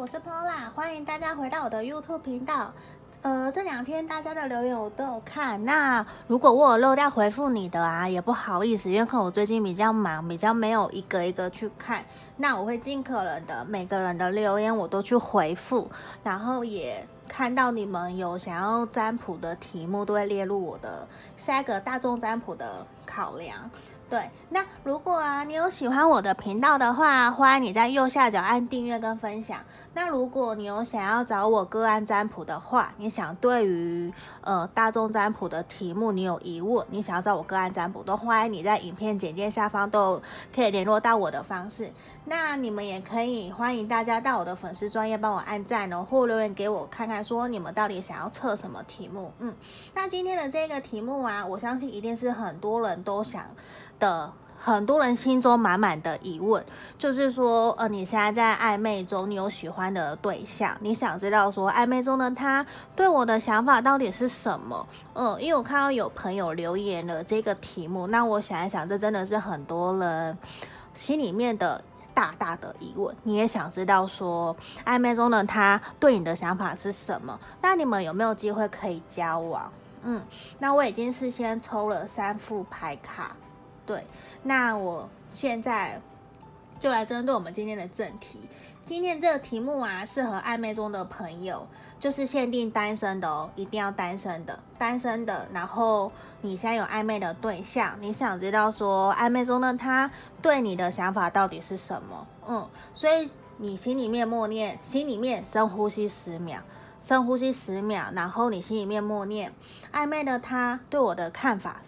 我是 Pola，欢迎大家回到我的 YouTube 频道。呃，这两天大家的留言我都有看，那如果我有漏掉回复你的啊，也不好意思，因为可能我最近比较忙，比较没有一个一个去看。那我会尽可能的每个人的留言我都去回复，然后也看到你们有想要占卜的题目，都会列入我的下一个大众占卜的考量。对，那如果啊，你有喜欢我的频道的话，欢迎你在右下角按订阅跟分享。那如果你有想要找我个案占卜的话，你想对于呃大众占卜的题目你有疑问，你想要找我个案占卜，都欢迎你在影片简介下方都可以联络到我的方式。那你们也可以欢迎大家到我的粉丝专页帮我按赞哦，或留言给我看看，说你们到底想要测什么题目。嗯，那今天的这个题目啊，我相信一定是很多人都想。的很多人心中满满的疑问，就是说，呃，你现在在暧昧中，你有喜欢的对象，你想知道说，暧昧中的他对我的想法到底是什么？嗯、因为我看到有朋友留言了这个题目，那我想一想，这真的是很多人心里面的大大的疑问。你也想知道说，暧昧中的他对你的想法是什么？那你们有没有机会可以交往？嗯，那我已经事先抽了三副牌卡。对，那我现在就来针对我们今天的正题。今天这个题目啊，适合暧昧中的朋友，就是限定单身的哦，一定要单身的，单身的。然后你现在有暧昧的对象，你想知道说暧昧中的他对你的想法到底是什么？嗯，所以你心里面默念，心里面深呼吸十秒，深呼吸十秒，然后你心里面默念，暧昧的他对我的看法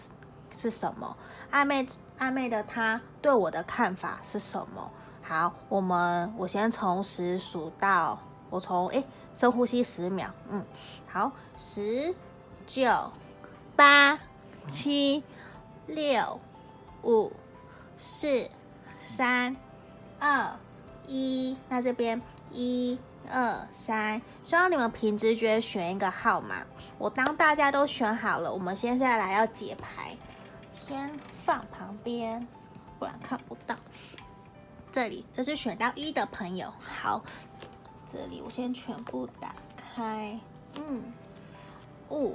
是什么？暧昧暧昧的他对我的看法是什么？好，我们我先从十数到，我从诶深呼吸十秒，嗯，好，十、九、八、七、六、五、四、三、二、一，那这边一二三，希望你们凭直觉选一个号码。我当大家都选好了，我们接下来要解牌，先。放旁边，不然看不到。这里，这是选到一的朋友。好，这里我先全部打开。嗯，哦，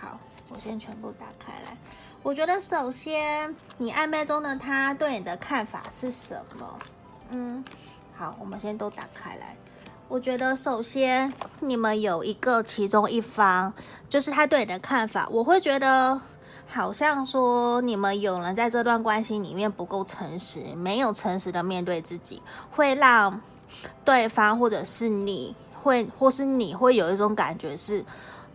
好，我先全部打开来。我觉得首先，你暧昧中的他对你的看法是什么？嗯，好，我们先都打开来。我觉得首先，你们有一个其中一方，就是他对你的看法，我会觉得。好像说你们有人在这段关系里面不够诚实，没有诚实的面对自己，会让对方或者是你会，或是你会有一种感觉是，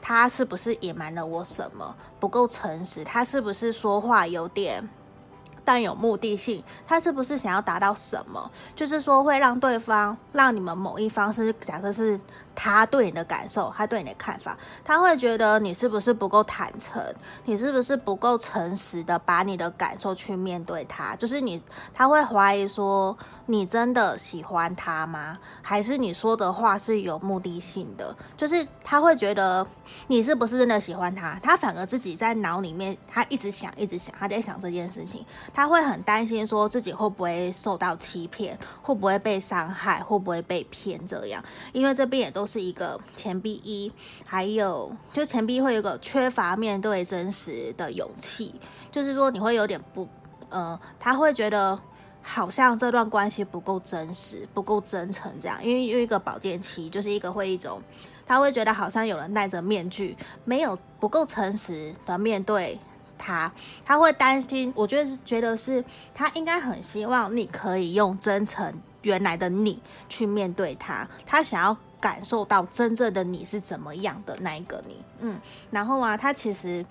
他是不是隐瞒了我什么？不够诚实，他是不是说话有点但有目的性？他是不是想要达到什么？就是说会让对方，让你们某一方是假设是。他对你的感受，他对你的看法，他会觉得你是不是不够坦诚，你是不是不够诚实的把你的感受去面对他？就是你，他会怀疑说，你真的喜欢他吗？还是你说的话是有目的性的？就是他会觉得你是不是真的喜欢他？他反而自己在脑里面，他一直想，一直想，他在想这件事情，他会很担心说自己会不会受到欺骗，会不会被伤害，会不会被骗这样？因为这边也都。是一个钱币一，还有就钱币会有个缺乏面对真实的勇气，就是说你会有点不，呃，他会觉得好像这段关系不够真实，不够真诚这样，因为有一个宝剑七，就是一个会一种，他会觉得好像有人戴着面具，没有不够诚实的面对他，他会担心，我觉得是觉得是他应该很希望你可以用真诚原来的你去面对他，他想要。感受到真正的你是怎么样的那一个你，嗯，然后啊，他其实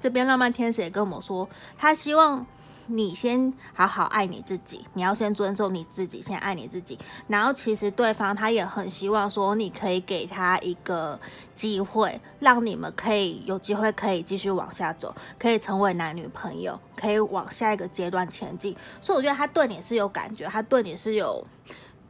这边浪漫天使也跟我说，他希望你先好好爱你自己，你要先尊重你自己，先爱你自己。然后其实对方他也很希望说，你可以给他一个机会，让你们可以有机会可以继续往下走，可以成为男女朋友，可以往下一个阶段前进。所以我觉得他对你是有感觉，他对你是有。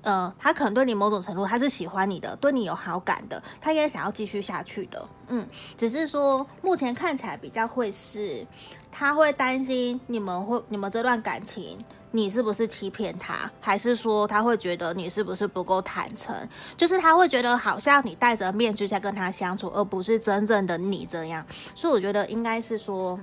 呃，他可能对你某种程度他是喜欢你的，对你有好感的，他也想要继续下去的。嗯，只是说目前看起来比较会是，他会担心你们会你们这段感情你是不是欺骗他，还是说他会觉得你是不是不够坦诚？就是他会觉得好像你戴着面具在跟他相处，而不是真正的你这样。所以我觉得应该是说，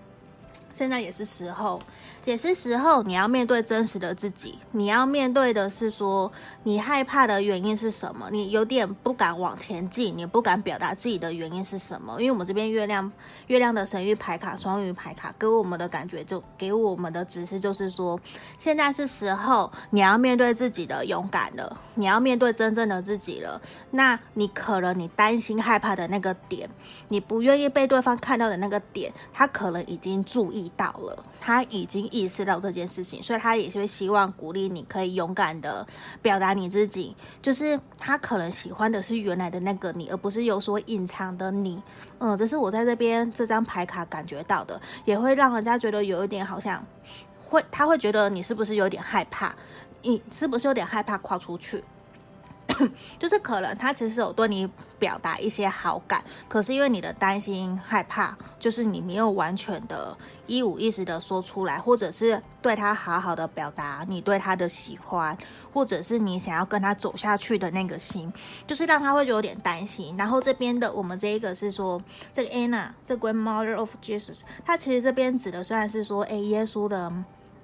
现在也是时候。也是时候，你要面对真实的自己。你要面对的是说，你害怕的原因是什么？你有点不敢往前进，你不敢表达自己的原因是什么？因为我们这边月亮，月亮的神域牌卡，双鱼牌卡给我们的感觉，就给我们的指示就是说，现在是时候，你要面对自己的勇敢了，你要面对真正的自己了。那你可能你担心害怕的那个点，你不愿意被对方看到的那个点，他可能已经注意到了，他已经。意识到这件事情，所以他也是会希望鼓励你，可以勇敢的表达你自己。就是他可能喜欢的是原来的那个你，而不是有所隐藏的你。嗯，这是我在这边这张牌卡感觉到的，也会让人家觉得有一点好像会，他会觉得你是不是有点害怕？你是不是有点害怕跨出去？就是可能他其实有对你表达一些好感，可是因为你的担心害怕，就是你没有完全的一五一十的说出来，或者是对他好好的表达你对他的喜欢，或者是你想要跟他走下去的那个心，就是让他会有点担心。然后这边的我们这一个是说，这个 Anna 这 Grandmother of Jesus，他其实这边指的虽然是说，哎，耶稣的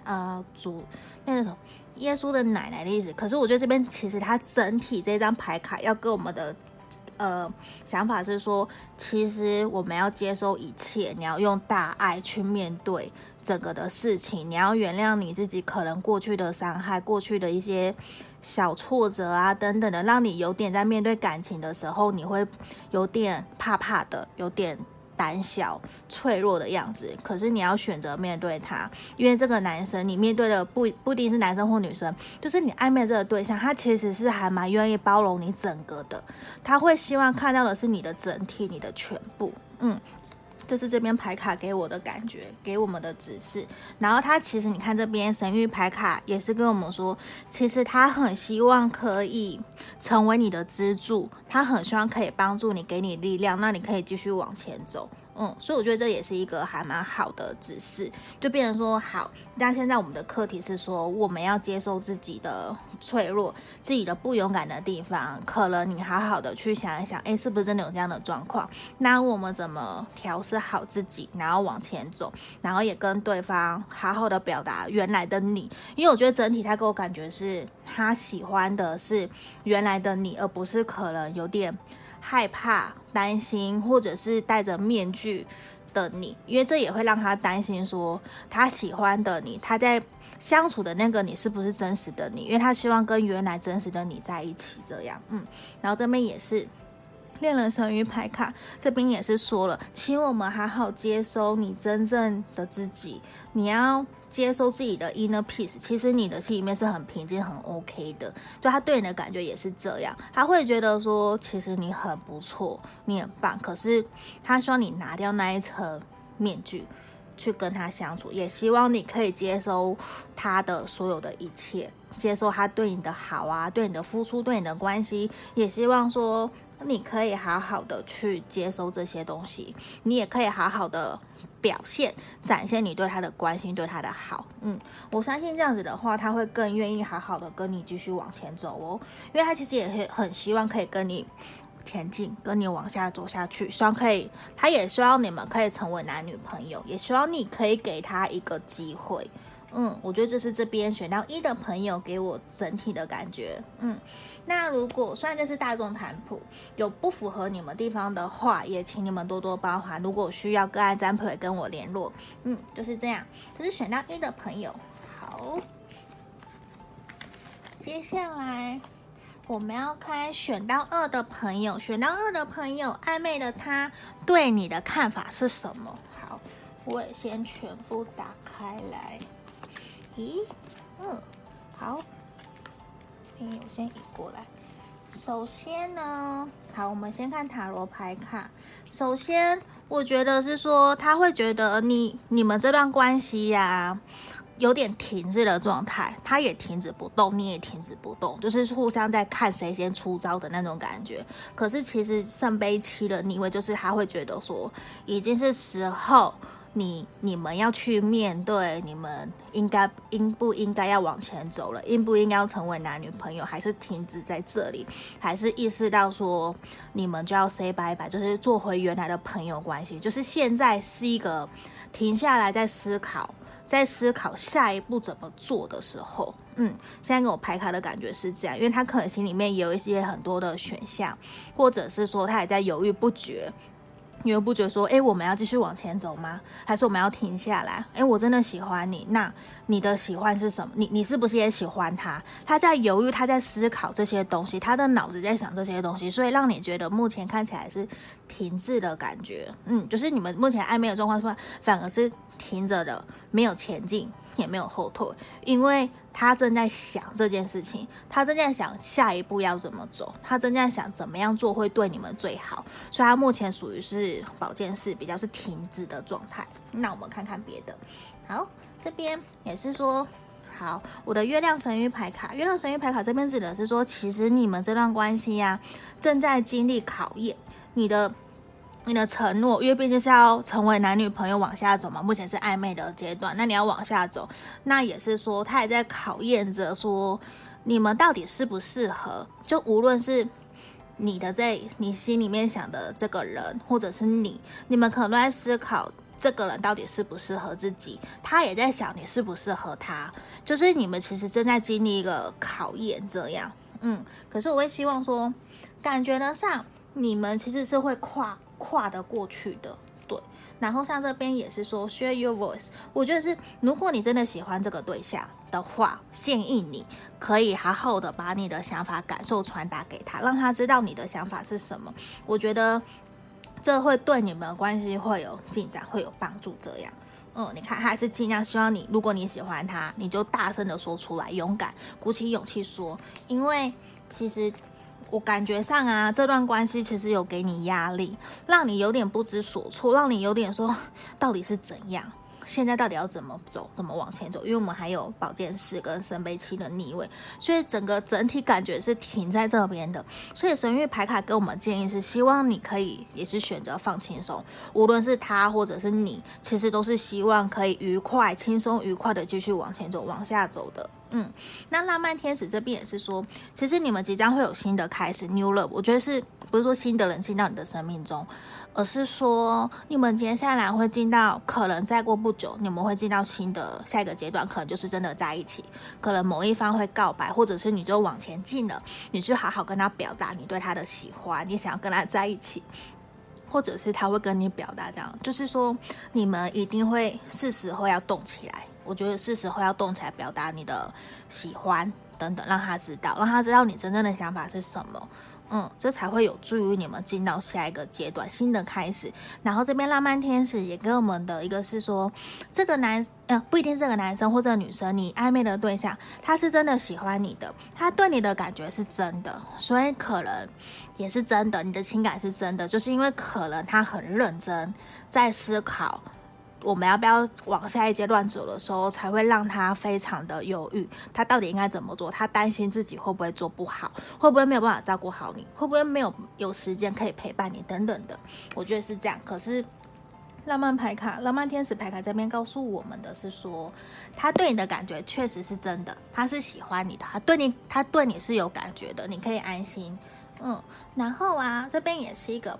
呃主那个什么。耶稣的奶奶的意思，可是我觉得这边其实它整体这张牌卡要跟我们的呃想法是说，其实我们要接受一切，你要用大爱去面对整个的事情，你要原谅你自己可能过去的伤害，过去的一些小挫折啊等等的，让你有点在面对感情的时候，你会有点怕怕的，有点。胆小、脆弱的样子，可是你要选择面对他，因为这个男生你面对的不不一定是男生或女生，就是你暧昧这个对象，他其实是还蛮愿意包容你整个的，他会希望看到的是你的整体、你的全部，嗯。这是这边牌卡给我的感觉，给我们的指示。然后他其实，你看这边神谕牌卡也是跟我们说，其实他很希望可以成为你的支柱，他很希望可以帮助你，给你力量，那你可以继续往前走。嗯，所以我觉得这也是一个还蛮好的指示，就变成说好。但现在我们的课题是说，我们要接受自己的脆弱，自己的不勇敢的地方。可能你好好的去想一想，诶，是不是真的有这样的状况？那我们怎么调试好自己，然后往前走，然后也跟对方好好的表达原来的你。因为我觉得整体他给我感觉是他喜欢的是原来的你，而不是可能有点。害怕、担心，或者是戴着面具的你，因为这也会让他担心，说他喜欢的你，他在相处的那个你是不是真实的你？因为他希望跟原来真实的你在一起，这样，嗯，然后这边也是。恋人神諭牌卡这边也是说了，请我们好好接收你真正的自己，你要接收自己的 inner peace。其实你的心里面是很平静、很 OK 的，就他对你的感觉也是这样，他会觉得说，其实你很不错，你很棒。可是他希望你拿掉那一层面具，去跟他相处，也希望你可以接收他的所有的一切，接受他对你的好啊，对你的付出，对你的关系，也希望说。你可以好好的去接收这些东西，你也可以好好的表现，展现你对他的关心，对他的好。嗯，我相信这样子的话，他会更愿意好好的跟你继续往前走哦，因为他其实也很很希望可以跟你前进，跟你往下走下去，希望可以，他也希望你们可以成为男女朋友，也希望你可以给他一个机会。嗯，我觉得这是这边选到一的朋友给我整体的感觉。嗯，那如果虽然这是大众谈谱，有不符合你们地方的话，也请你们多多包涵。如果需要个案占卜，也跟我联络。嗯，就是这样。这是选到一的朋友。好，接下来我们要开选到二的朋友。选到二的朋友，暧昧的他对你的看法是什么？好，我也先全部打开来。咦，嗯，好，哎，我先移过来。首先呢，好，我们先看塔罗牌卡。首先，我觉得是说他会觉得你你们这段关系呀、有点停滞的状态，他也停止不动，你也停止不动，就是互相在看谁先出招的那种感觉。可是其实圣杯七的逆位就是他会觉得说，已经是时候。你你们要去面对，你们应该应不应该要往前走了？应不应该要成为男女朋友？还是停止在这里？还是意识到说你们就要 say bye bye，就是做回原来的朋友关系？就是现在是一个停下来在思考，在思考下一步怎么做的时候。嗯，现在给我排卡的感觉是这样，因为他可能心里面也有一些很多的选项，或者是说他也在犹豫不决。你又不觉得说，诶，我们要继续往前走吗？还是我们要停下来？诶，我真的喜欢你，那你的喜欢是什么？你你是不是也喜欢他？他在犹豫，他在思考这些东西，他的脑子在想这些东西，所以让你觉得目前看起来是停滞的感觉。嗯，就是你们目前暧昧的状况是话？反而是停着的，没有前进。也没有后退，因为他正在想这件事情，他正在想下一步要怎么走，他正在想怎么样做会对你们最好，所以他目前属于是保健室，比较是停止的状态。那我们看看别的，好，这边也是说，好，我的月亮神諭牌卡，月亮神諭牌卡这边指的是说，其实你们这段关系呀、正在经历考验，你的。你的承诺，因为毕竟是要成为男女朋友往下走嘛，目前是暧昧的阶段，那你要往下走，那也是说他也在考验着说你们到底适不适合，就无论是你的这你心里面想的这个人，或者是你，你们可能都在思考这个人到底适不适合自己，他也在想你适不适合他，就是你们其实正在经历一个考验，这样，嗯，可是我会希望说，感觉得上你们其实是会跨。跨得过去的，对。然后像这边也是说，share your voice。我觉得是，如果你真的喜欢这个对象的话，建议你可以好好的把你的想法、感受传达给他，让他知道你的想法是什么。我觉得这会对你们的关系会有进展，会有帮助。这样，嗯，你看，他还是尽量希望你，如果你喜欢他，你就大声的说出来，勇敢，鼓起勇气说，因为其实。我感觉上啊，这段关系其实有给你压力，让你有点不知所措，让你有点说到底是怎样。现在到底要怎么走，怎么往前走？因为我们还有宝剑四跟圣杯七的逆位，所以整个整体感觉是停在这边的。所以神域牌卡给我们建议是，希望你可以也是选择放轻松，无论是他或者是你，其实都是希望可以愉快、轻松、愉快的继续往前走、往下走的。嗯，那浪漫天使这边也是说，其实你们即将会有新的开始，New Love。我觉得是不是说新的人进到你的生命中？而是说，你们接下来会进到，可能再过不久，你们会进到新的下一个阶段，可能就是真的在一起。可能某一方会告白，或者是你就往前进了，你就好好跟他表达你对他的喜欢，你想要跟他在一起，或者是他会跟你表达这样，就是说你们一定会是时候要动起来。我觉得是时候要动起来，表达你的喜欢等等，让他知道，让他知道你真正的想法是什么。嗯，这才会有助于你们进到下一个阶段，新的开始。然后这边浪漫天使也给我们的一个是说，这个男，呃，不一定是这个男生或者女生，你暧昧的对象，他是真的喜欢你的，他对你的感觉是真的，所以可能也是真的，你的情感是真的，就是因为可能他很认真在思考。我们要不要往下一阶段走的时候，才会让他非常的犹豫，他到底应该怎么做？他担心自己会不会做不好，会不会没有办法照顾好你，会不会没有有时间可以陪伴你等等的。我觉得是这样。可是浪漫牌卡、浪漫天使牌卡这边告诉我们的是说，他对你的感觉确实是真的，他是喜欢你的，他对你，他对你是有感觉的，你可以安心。嗯，然后啊，这边也是一个。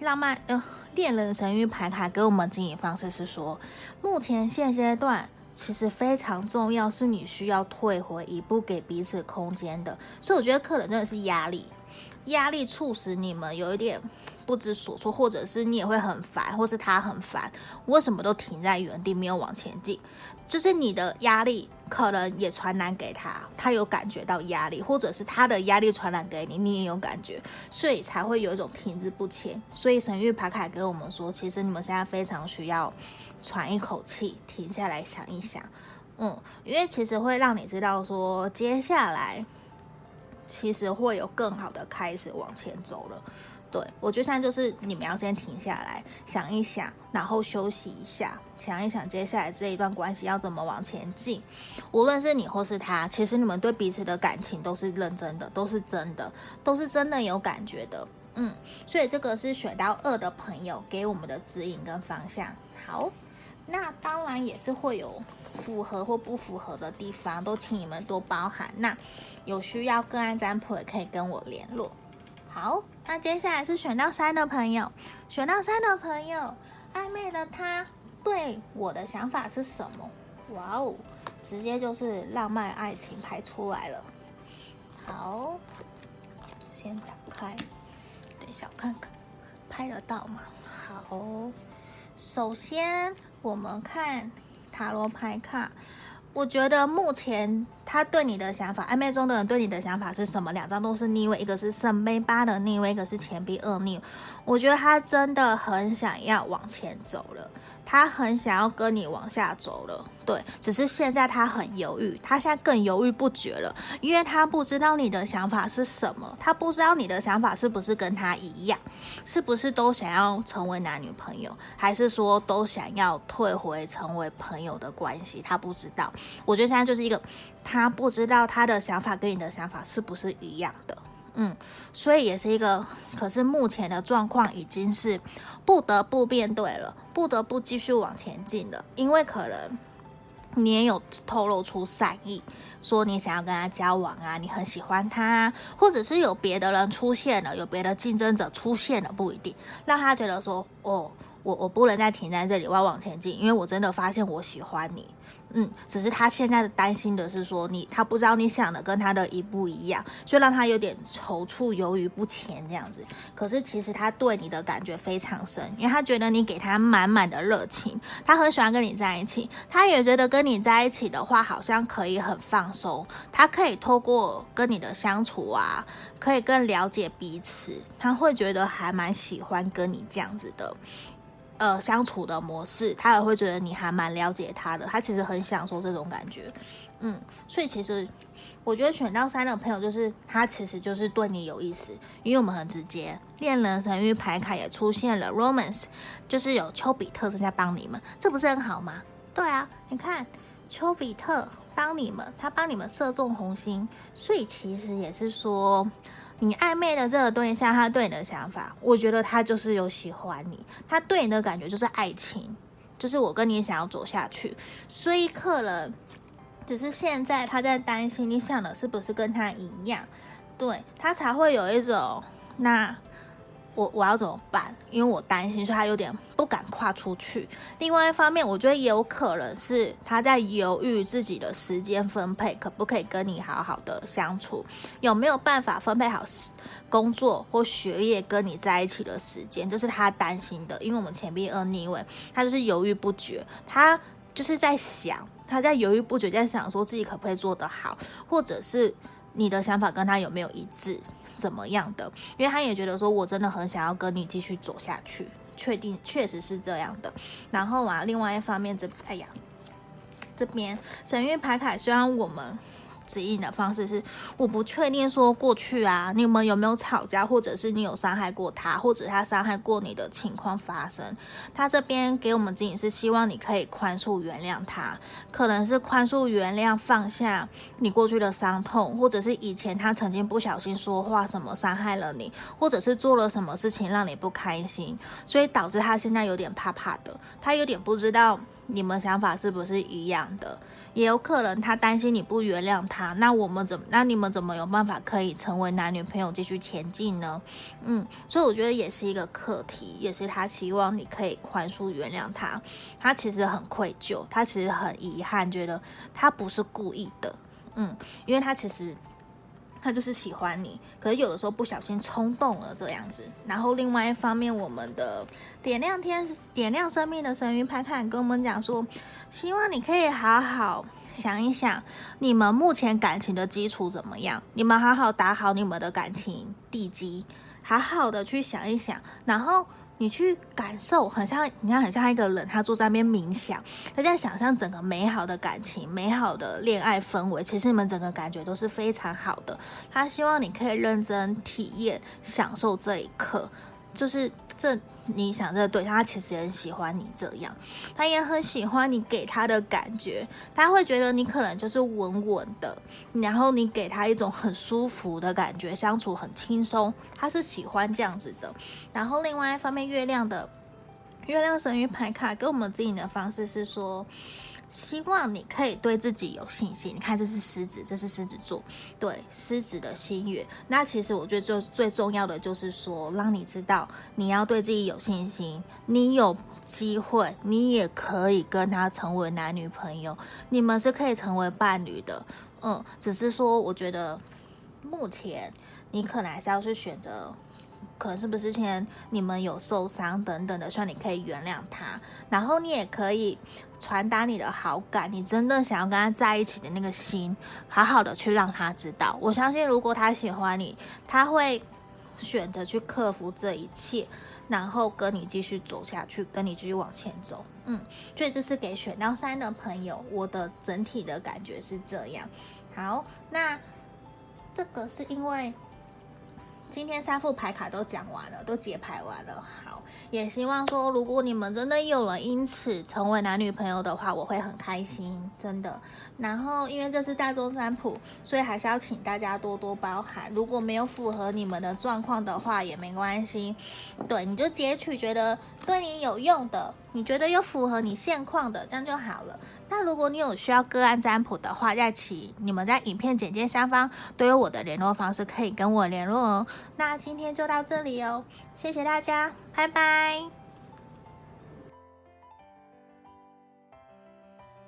浪漫呃，恋人神谕牌卡给我们经营方式是说，目前现阶段其实非常重要，是你需要退回一步，给彼此空间的。所以我觉得客人真的是压力，压力促使你们有一点不知所措，或者是你也会很烦，或是他很烦，为什么都停在原地没有往前进？就是你的压力。可能也传染给他，他有感觉到压力，或者是他的压力传染给你，你也有感觉，所以才会有一种停滞不前。所以神域牌卡给我们说，其实你们现在非常需要喘一口气，停下来想一想，嗯，因为其实会让你知道说，接下来其实会有更好的开始往前走了。对，我觉得现在就是你们要先停下来想一想，然后休息一下，想一想接下来这一段关系要怎么往前进。无论是你或是他，其实你们对彼此的感情都是认真的，都是真的，都是真的有感觉的。嗯，所以这个是选到二的朋友给我们的指引跟方向。好，那当然也是会有符合或不符合的地方，都请你们多包涵。那有需要个案占卜也可以跟我联络。好，那接下来是选到三的朋友，选到三的朋友，暧昧的他对我的想法是什么？哇哦，直接就是浪漫爱情拍出来了。好，先打开，等一下我看看拍得到吗？好，首先我们看塔罗牌卡，我觉得目前他对你的想法，暧昧中的人对你的想法是什么？两张都是逆位，一个是圣杯八的逆位，一个是钱币二逆。我觉得他真的很想要往前走了。他很想要跟你往下走了，对，只是现在他很犹豫，他现在更犹豫不决了，因为他不知道你的想法是什么，他不知道你的想法是不是跟他一样，是不是都想要成为男女朋友，还是说都想要退回成为朋友的关系？他不知道，我觉得现在就是一个他不知道他的想法跟你的想法是不是一样的。嗯，所以也是一个，可是目前的状况已经是不得不面对了，不得不继续往前进了，因为可能你也有透露出善意，说你想要跟他交往啊，你很喜欢他，或者是有别的人出现了，有别的竞争者出现了，不一定让他觉得说，哦，我我不能再停在这里，我要往前进，因为我真的发现我喜欢你。嗯，只是他现在的担心的是说你，他不知道你想的跟他的一不一样，就让他有点踌躇、犹豫不前这样子。可是其实他对你的感觉非常深，因为他觉得你给他满满的热情，他很喜欢跟你在一起，他也觉得跟你在一起的话好像可以很放松，他可以透过跟你的相处啊，可以更了解彼此，他会觉得还蛮喜欢跟你这样子的。呃，相处的模式，他也会觉得你还蛮了解他的，他其实很享受这种感觉，嗯，所以其实我觉得选到三的朋友，就是他其实就是对你有意思，因为我们很直接，恋人神諭牌卡也出现了，Romance 就是有丘比特正在帮你们，这不是很好吗？对啊，你看丘比特帮你们，他帮你们射中红心，所以其实也是说。你暧昧的这个对象，他对你的想法，我觉得他就是有喜欢你，他对你的感觉就是爱情，就是我跟你想要走下去，所以可能只是现在他在担心你想的是不是跟他一样，对，他才会有一种那。我我要怎么办？因为我担心，所以他有点不敢跨出去。另外一方面，我觉得也有可能是他在犹豫自己的时间分配，可不可以跟你好好的相处，有没有办法分配好工作或学业跟你在一起的时间，这是他担心的。因为我们钱币二逆位，他就是犹豫不决，他就是在想，他在犹豫不决，在想说自己可不可以做得好，或者是你的想法跟他有没有一致。怎么样的？因为他也觉得说，我真的很想要跟你继续走下去，确定确实是这样的。然后啊，另外一方面这，哎呀，这边神韵牌卡虽然我们。指引的方式是，我不确定说过去啊，你们有没有吵架，或者是你有伤害过他，或者他伤害过你的情况发生。他这边给我们指引是希望你可以宽恕原谅他，可能是宽恕原谅放下你过去的伤痛，或者是以前他曾经不小心说话什么伤害了你，或者是做了什么事情让你不开心，所以导致他现在有点怕怕的，他有点不知道你们想法是不是一样的。也有可能他担心你不原谅他，那我们怎么？那你们怎么有办法可以成为男女朋友继续前进呢？嗯，所以我觉得也是一个课题，也是他希望你可以宽恕原谅他。他其实很愧疚，他其实很遗憾，觉得他不是故意的。嗯，因为他其实。他就是喜欢你，可是有的时候不小心冲动了这样子。然后另外一方面，我们的点亮天、点亮生命的神諭牌卡跟我们讲说，希望你可以好好想一想，你们目前感情的基础怎么样？你们好好打好你们的感情地基，好好的去想一想，然后。你去感受，很像，你看，很像一个人，他坐在那边冥想，他在想象整个美好的感情、美好的恋爱氛围。其实你们整个感觉都是非常好的。他希望你可以认真体验、享受这一刻，就是这。你想这对，他其实也很喜欢你这样，他也很喜欢你给他的感觉，他会觉得你可能就是稳稳的，然后你给他一种很舒服的感觉，相处很轻松，他是喜欢这样子的。然后另外一方面，月亮的月亮神諭牌卡给我们指引的方式是说，希望你可以对自己有信心。你看，这是狮子，这是狮子座，对，狮子的心愿。那其实我觉得，就最重要的就是说，让你知道你要对自己有信心。你有机会，你也可以跟他成为男女朋友，你们是可以成为伴侣的。嗯，只是说，我觉得目前你可能还是要去选择。可能是不是之前你们有受伤等等的，希望你可以原谅他，然后你也可以传达你的好感，你真的想要跟他在一起的那个心，好好的去让他知道。我相信，如果他喜欢你，他会选择去克服这一切，然后跟你继续走下去，跟你继续往前走。嗯，所以这是给选到三的朋友，我的整体的感觉是这样。好，那这个是因为。今天三副牌卡都讲完了，都解牌完了。好，也希望说，如果你们真的有了因此成为男女朋友的话，我会很开心，真的。然后，因为这是大众占卜，所以还是要请大家多多包涵。如果没有符合你们的状况的话，也没关系。对，你就截取觉得对你有用的，你觉得有符合你现况的，这样就好了。那如果你有需要个案占卜的话，在其你们在影片简介下方都有我的联络方式，可以跟我联络哦。那今天就到这里哦，谢谢大家，拜拜。